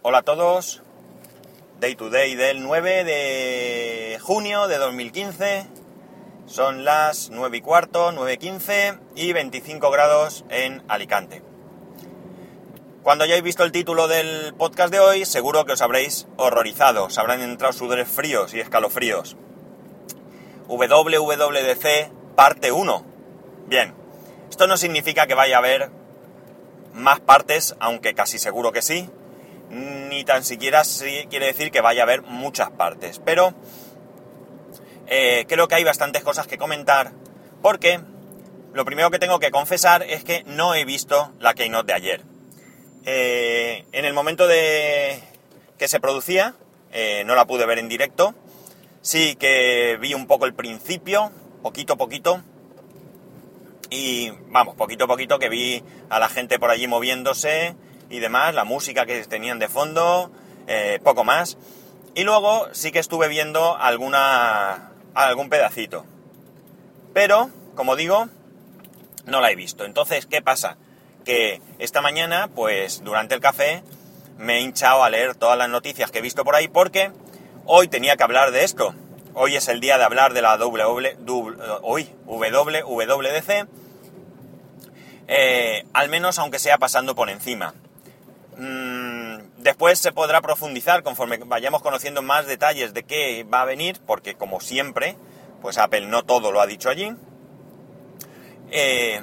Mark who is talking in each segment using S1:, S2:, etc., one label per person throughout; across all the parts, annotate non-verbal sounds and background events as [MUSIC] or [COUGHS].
S1: Hola a todos. Day to day del 9 de junio de 2015. Son las 9 y cuarto, 9.15 y 25 grados en Alicante. Cuando hayáis visto el título del podcast de hoy, seguro que os habréis horrorizado, os habrán entrado sudores fríos y escalofríos. WWDC parte 1. Bien, esto no significa que vaya a haber más partes, aunque casi seguro que sí, ni tan siquiera quiere decir que vaya a haber muchas partes, pero eh, creo que hay bastantes cosas que comentar, porque lo primero que tengo que confesar es que no he visto la Keynote de ayer. Eh, en el momento de que se producía, eh, no la pude ver en directo, sí que vi un poco el principio, poquito a poquito, y vamos, poquito a poquito que vi a la gente por allí moviéndose y demás, la música que tenían de fondo, eh, poco más. Y luego sí que estuve viendo alguna, algún pedacito. Pero, como digo, no la he visto. Entonces, ¿qué pasa? Que esta mañana, pues durante el café, me he hinchado a leer todas las noticias que he visto por ahí porque hoy tenía que hablar de esto. Hoy es el día de hablar de la WWDC, eh, al menos aunque sea pasando por encima. Mm, después se podrá profundizar conforme vayamos conociendo más detalles de qué va a venir, porque como siempre, pues Apple no todo lo ha dicho allí. Eh,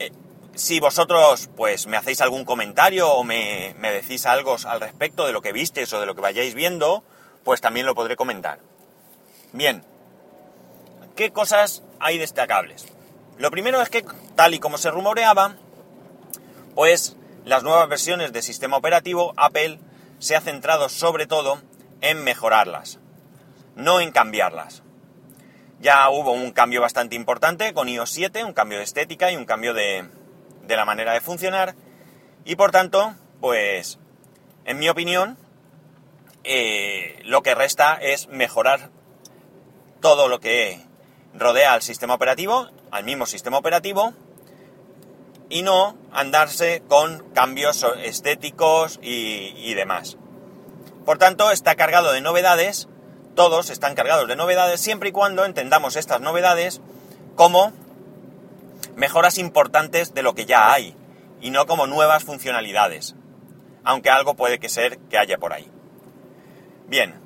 S1: eh, si vosotros pues me hacéis algún comentario o me, me decís algo al respecto de lo que visteis o de lo que vayáis viendo, pues también lo podré comentar. Bien, ¿qué cosas hay destacables? Lo primero es que, tal y como se rumoreaba, pues las nuevas versiones de sistema operativo, Apple se ha centrado sobre todo en mejorarlas, no en cambiarlas. Ya hubo un cambio bastante importante con iOS 7, un cambio de estética y un cambio de, de la manera de funcionar, y por tanto, pues, en mi opinión, eh, lo que resta es mejorar todo lo que rodea al sistema operativo, al mismo sistema operativo, y no andarse con cambios estéticos y, demás. Por tanto, está cargado de novedades, todos están cargados de novedades, siempre y cuando entendamos estas novedades como mejoras importantes de lo que ya hay, y no como nuevas funcionalidades, aunque algo puede que ser que haya por ahí. Bien,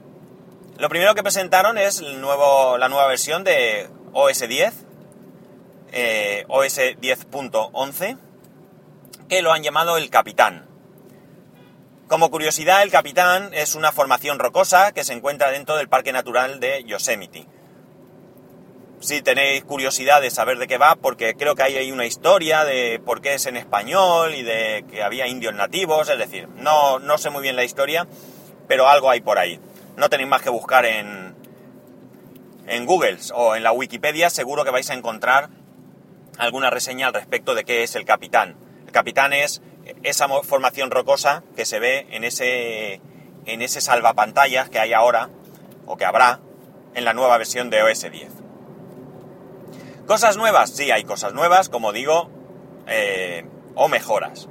S1: lo primero que presentaron es el nuevo, la nueva versión de OS 10, eh, OS 10.11, que lo han llamado el Capitán. Como curiosidad, el Capitán es una formación rocosa que se encuentra dentro del Parque Natural de Yosemite. Si tenéis curiosidad de saber de qué va, porque creo que hay ahí una historia de por qué es en español y de que había indios nativos, es decir, no, no sé muy bien la historia, pero algo hay por ahí no tenéis más que buscar en, en Google o en la Wikipedia, seguro que vais a encontrar alguna reseña al respecto de qué es el capitán. El capitán es esa formación rocosa que se ve en ese, en ese salvapantallas que hay ahora, o que habrá, en la nueva versión de OS 10. ¿Cosas nuevas? Sí, hay cosas nuevas, como digo, eh, o mejoras.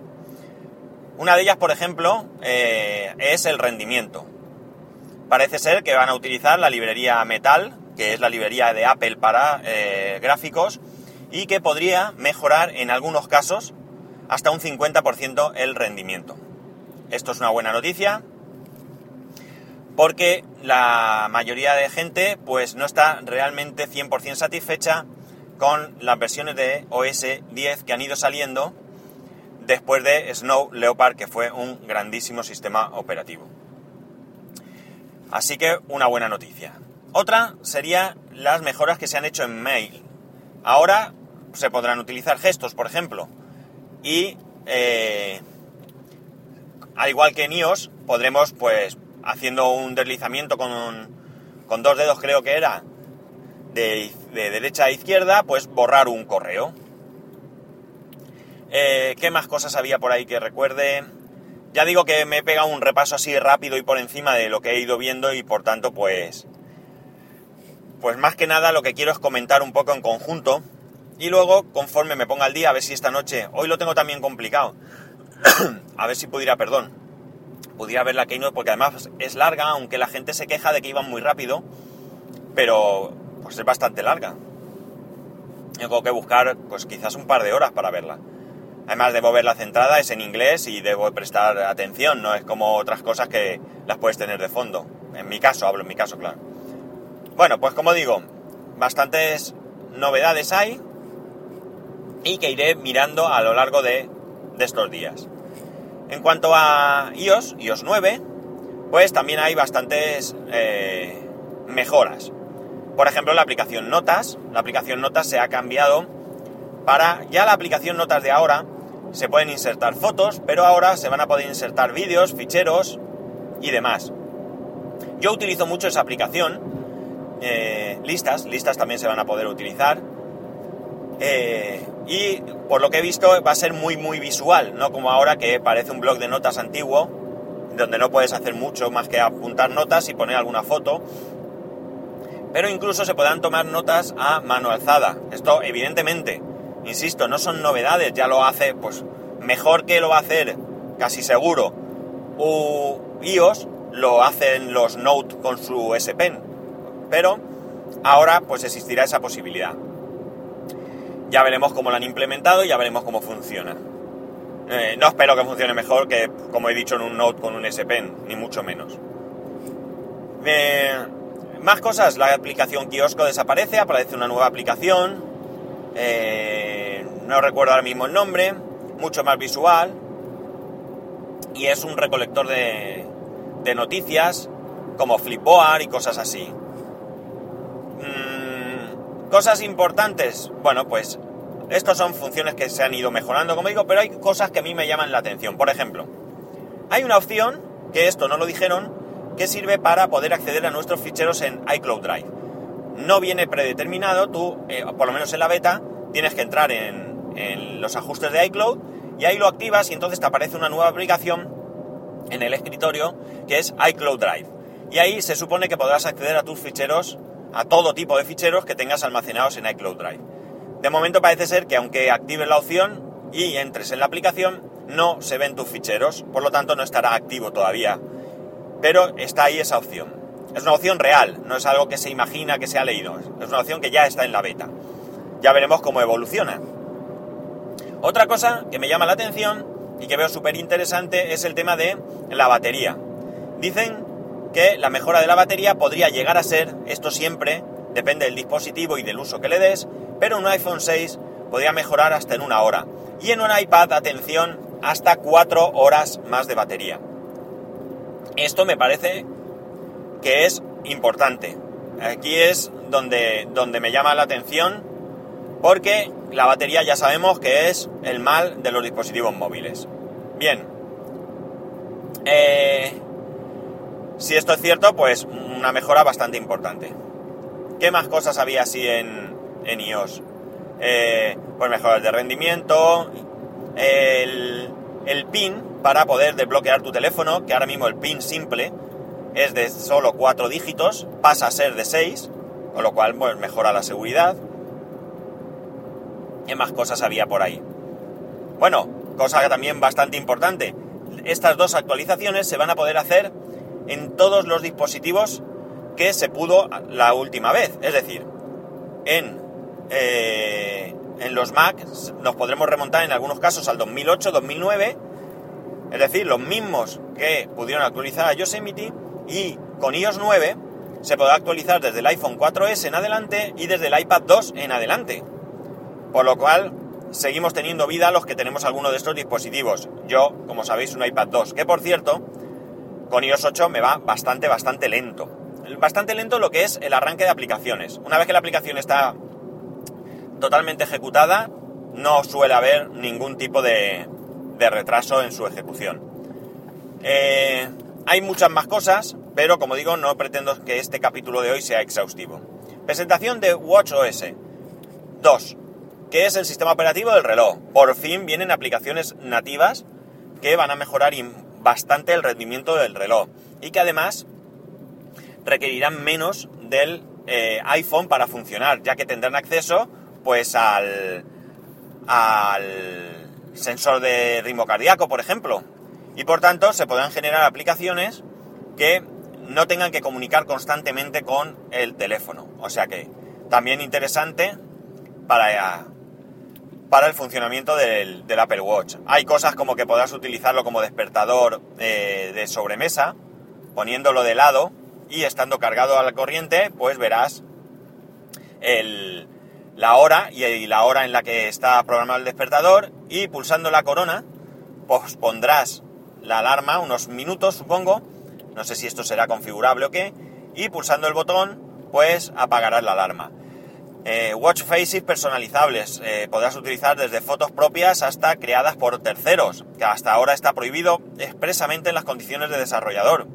S1: Una de ellas, por ejemplo, eh, es el rendimiento. Parece ser que van a utilizar la librería Metal, que es la librería de Apple para eh, gráficos, y que podría mejorar en algunos casos hasta un 50% el rendimiento. Esto es una buena noticia porque la mayoría de gente pues no está realmente 100% satisfecha con las versiones de OS 10 que han ido saliendo después de Snow Leopard que fue un grandísimo sistema operativo. Así que una buena noticia. Otra sería las mejoras que se han hecho en Mail. Ahora se podrán utilizar gestos, por ejemplo, y eh, al igual que en iOS, podremos, pues, haciendo un deslizamiento con, con dos dedos, creo que era, de, derecha a izquierda, pues borrar un correo. Eh, ¿Qué más cosas había por ahí que recuerde? Ya digo que me he pegado un repaso así rápido y por encima de lo que he ido viendo y por tanto pues... Pues más que nada lo que quiero es comentar un poco en conjunto y luego conforme me ponga al día a ver si esta noche... Hoy lo tengo también complicado. [CLEARS THROAT] a ver si pudiera, perdón. pudiera ver la Keynote porque además es larga, aunque la gente se queja de que iban muy rápido, pero pues es bastante larga. Tengo que buscar pues quizás un par de horas para verla. Además debo verla centrada, es en inglés y debo prestar atención, no es como otras cosas que las puedes tener de fondo. En mi caso, hablo en mi caso, claro. Bueno, pues como digo, bastantes novedades hay y que iré mirando a lo largo de, estos días. En cuanto a iOS, iOS 9, pues también hay bastantes eh, mejoras. Por ejemplo, la aplicación Notas. La aplicación Notas se ha cambiado para... Ya la aplicación Notas de ahora se pueden insertar fotos, pero ahora se van a poder insertar vídeos, ficheros y demás. Yo utilizo mucho esa aplicación. Eh, listas, listas también se van a poder utilizar. Eh, y por lo que he visto va a ser muy muy visual, no como ahora que parece un blog de notas antiguo, donde no puedes hacer mucho más que apuntar notas y poner alguna foto. Pero incluso se podrán tomar notas a mano alzada. Esto evidentemente Insisto, no son novedades, ya lo hace, pues mejor que lo va a hacer, casi seguro, u iOS, lo hacen los Note con su S Pen. Pero ahora pues existirá esa posibilidad. Ya veremos cómo lo han implementado y ya veremos cómo funciona. Eh, no espero que funcione mejor que, como he dicho, en un Note con un S Pen, ni mucho menos. Eh, más cosas, la aplicación kiosco desaparece, aparece una nueva aplicación. Eh, no recuerdo ahora mismo el nombre, mucho más visual, y es un recolector de, noticias como Flipboard y cosas así. Cosas importantes, bueno, pues estas son funciones que se han ido mejorando, como digo, pero hay cosas que a mí me llaman la atención. Por ejemplo, hay una opción, que esto no lo dijeron, que sirve para poder acceder a nuestros ficheros en iCloud Drive. No viene predeterminado, tú, eh, por lo menos en la beta, tienes que entrar en, en los ajustes de iCloud y ahí lo activas y entonces te aparece una nueva aplicación en el escritorio que es iCloud Drive. Y ahí se supone que podrás acceder a tus ficheros, a todo tipo de ficheros que tengas almacenados en iCloud Drive. De momento parece ser que aunque actives la opción y entres en la aplicación, no se ven tus ficheros, por lo tanto no estará activo todavía. Pero está ahí esa opción. Es una opción real, no es algo que se imagina que se ha leído, es una opción que ya está en la beta. Ya veremos cómo evoluciona. Otra cosa que me llama la atención y que veo súper interesante es el tema de la batería. Dicen que la mejora de la batería podría llegar a ser, esto siempre depende del dispositivo y del uso que le des, pero un iPhone 6 podría mejorar hasta en una hora. Y en un iPad, atención, hasta 4 horas más de batería. Esto me parece que es importante. Aquí es donde, donde me llama la atención porque la batería ya sabemos que es el mal de los dispositivos móviles. Bien. Eh, si esto es cierto, pues una mejora bastante importante. ¿Qué más cosas había así en, en iOS? Eh, pues mejoras de rendimiento, el, el PIN para poder desbloquear tu teléfono, que ahora mismo el PIN simple es de solo 4 dígitos, pasa a ser de 6, con lo cual pues, mejora la seguridad. ¿Qué más cosas había por ahí? Bueno, cosa también bastante importante. Estas dos actualizaciones se van a poder hacer en todos los dispositivos que se pudo la última vez. Es decir, en, eh, en los Mac nos podremos remontar en algunos casos al 2008-2009. Es decir, los mismos que pudieron actualizar a Yosemite y con iOS 9 se podrá actualizar desde el iPhone 4S en adelante y desde el iPad 2 en adelante. Por lo cual, seguimos teniendo vida los que tenemos alguno de estos dispositivos. Yo, como sabéis, un iPad 2, que por cierto, con iOS 8 me va bastante, bastante lento. Bastante lento lo que es el arranque de aplicaciones. Una vez que la aplicación está totalmente ejecutada, no suele haber ningún tipo de, retraso en su ejecución. Eh, hay muchas más cosas, pero como digo, no pretendo que este capítulo de hoy sea exhaustivo. Presentación de WatchOS 2 que es el sistema operativo del reloj. Por fin vienen aplicaciones nativas que van a mejorar bastante el rendimiento del reloj y que además requerirán menos del eh, iPhone para funcionar, ya que tendrán acceso pues al, al sensor de ritmo cardíaco, por ejemplo. Y por tanto se podrán generar aplicaciones que no tengan que comunicar constantemente con el teléfono. O sea que también interesante para, para el funcionamiento del, Apple Watch. Hay cosas como que podrás utilizarlo como despertador eh, de sobremesa, poniéndolo de lado y estando cargado a la corriente, pues verás la hora y la hora en la que está programado el despertador y pulsando la corona, pues pondrás la alarma unos minutos, supongo, no sé si esto será configurable o qué, y pulsando el botón, pues apagarás la alarma. Eh, watch faces personalizables. Eh, podrás utilizar desde fotos propias hasta creadas por terceros, que hasta ahora está prohibido expresamente en las condiciones de desarrollador.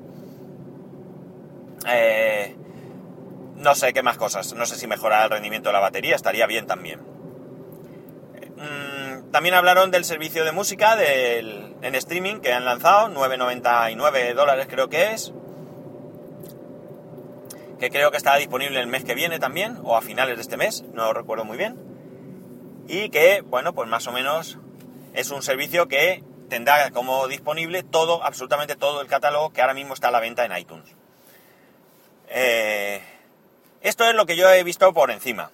S1: Eh, no sé qué más cosas. No sé si mejorar el rendimiento de la batería, estaría bien también. Mm, también hablaron del servicio de música del, en streaming que han lanzado, 9,99 dólares creo que es. Que creo que estará disponible el mes que viene también, o a finales de este mes, no lo recuerdo muy bien. Y que, bueno, pues más o menos es un servicio que tendrá como disponible todo, absolutamente todo el catálogo que ahora mismo está a la venta en iTunes. Eh, esto es lo que yo he visto por encima.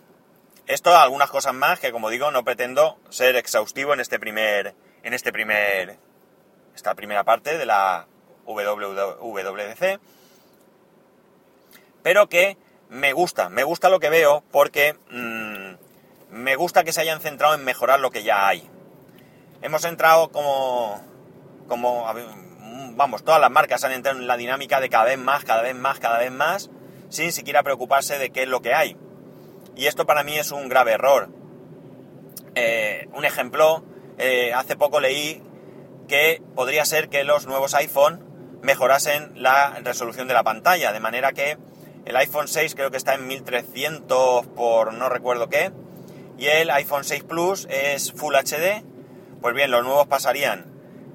S1: Esto, algunas cosas más que, como digo, no pretendo ser exhaustivo en este primer, en este primer, esta primera parte de la WWDC, pero que me gusta, me gusta lo que veo porque mm, me gusta que se hayan centrado en mejorar lo que ya hay. Hemos entrado como, como, vamos, todas las marcas han entrado en la dinámica de cada vez más, cada vez más, cada vez más, sin siquiera preocuparse de qué es lo que hay. Y esto para mí es un grave error. Eh, un ejemplo, eh, hace poco leí que podría ser que los nuevos iPhone mejorasen la resolución de la pantalla, de manera que el iPhone 6 creo que está en 1300 por no recuerdo qué, y el iPhone 6 Plus es Full HD, pues bien, los nuevos pasarían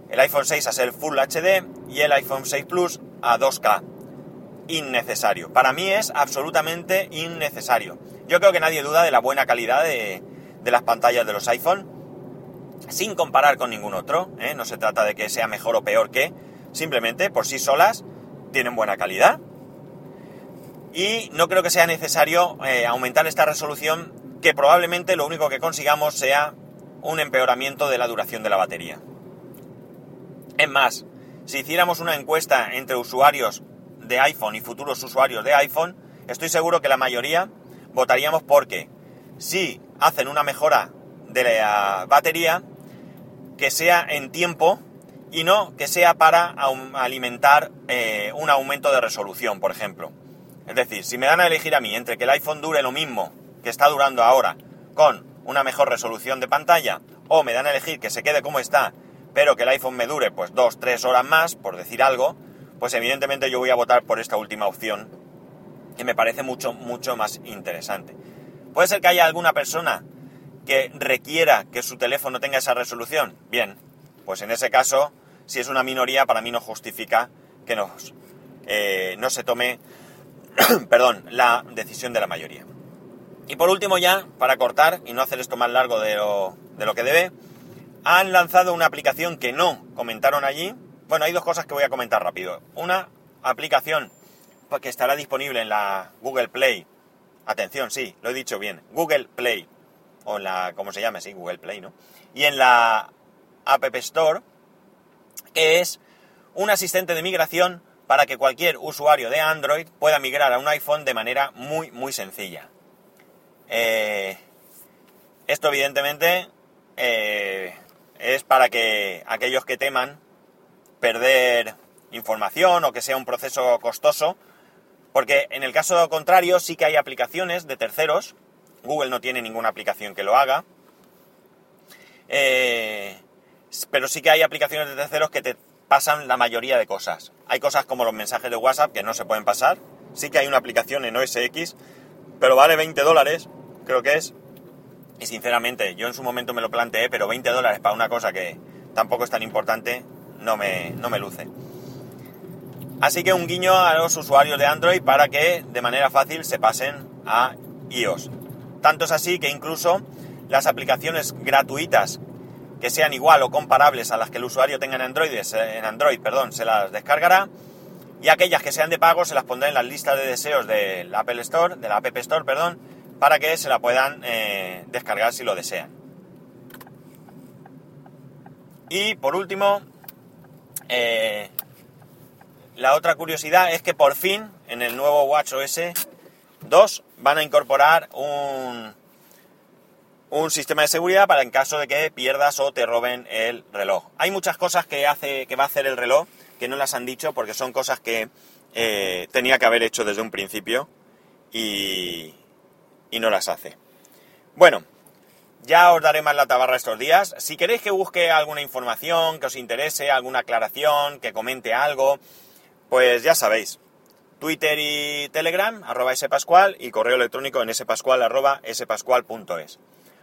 S1: el iPhone 6 a ser Full HD y el iPhone 6 Plus a 2K innecesario. Para mí es absolutamente innecesario. Yo creo que nadie duda de la buena calidad de, las pantallas de los iPhone, sin comparar con ningún otro. ¿eh? No se trata de que sea mejor o peor que, simplemente por sí solas tienen buena calidad. Y no creo que sea necesario eh, aumentar esta resolución, que probablemente lo único que consigamos sea un empeoramiento de la duración de la batería. Es más, si hiciéramos una encuesta entre usuarios de iPhone y futuros usuarios de iPhone, estoy seguro que la mayoría votaríamos porque si hacen una mejora de la batería, que sea en tiempo y no que sea para alimentar eh, un aumento de resolución, por ejemplo. Es decir, si me dan a elegir a mí entre que el iPhone dure lo mismo que está durando ahora con una mejor resolución de pantalla, o me dan a elegir que se quede como está, pero que el iPhone me dure pues dos, tres horas más, por decir algo, pues evidentemente yo voy a votar por esta última opción, que me parece mucho, mucho más interesante. Puede ser que haya alguna persona que requiera que su teléfono tenga esa resolución. Bien, pues en ese caso, si es una minoría, para mí no justifica que nos, eh, no se tome [COUGHS] perdón, la decisión de la mayoría. Y por último ya, para cortar y no hacer esto más largo de lo, de lo que debe, han lanzado una aplicación que no comentaron allí, bueno, hay dos cosas que voy a comentar rápido. Una aplicación que estará disponible en la Google Play. Atención, sí, lo he dicho bien. Google Play. O en la, ¿cómo se llama? Sí, Google Play, ¿no? Y en la App Store, que es un asistente de migración para que cualquier usuario de Android pueda migrar a un iPhone de manera muy, muy sencilla. Eh, esto evidentemente eh, es para que aquellos que teman perder información o que sea un proceso costoso, porque en el caso contrario sí que hay aplicaciones de terceros, Google no tiene ninguna aplicación que lo haga, eh, pero sí que hay aplicaciones de terceros que te pasan la mayoría de cosas. Hay cosas como los mensajes de WhatsApp que no se pueden pasar, sí que hay una aplicación en OS X, pero vale 20 dólares, creo que es, y sinceramente yo en su momento me lo planteé, pero 20 dólares para una cosa que tampoco es tan importante, no me, no me luce. Así que un guiño a los usuarios de Android para que de manera fácil se pasen a iOS. Tanto es así que incluso las aplicaciones gratuitas que sean igual o comparables a las que el usuario tenga en Android, en Android, perdón, se las descargará. Y aquellas que sean de pago se las pondrá en la lista de deseos del Apple Store, de la App Store, perdón, para que se la puedan eh, descargar si lo desean. Y por último, eh, la otra curiosidad es que por fin en el nuevo WatchOS 2 van a incorporar un, un sistema de seguridad para en caso de que pierdas o te roben el reloj. Hay muchas cosas que hace que va a hacer el reloj que no las han dicho porque son cosas que eh, tenía que haber hecho desde un principio y, y no las hace. Bueno, ya os daré más la tabarra estos días. Si queréis que busque alguna información que os interese, alguna aclaración, que comente algo, pues ya sabéis. Twitter y Telegram, arroba spascual, y correo electrónico en spascual, spascual.es.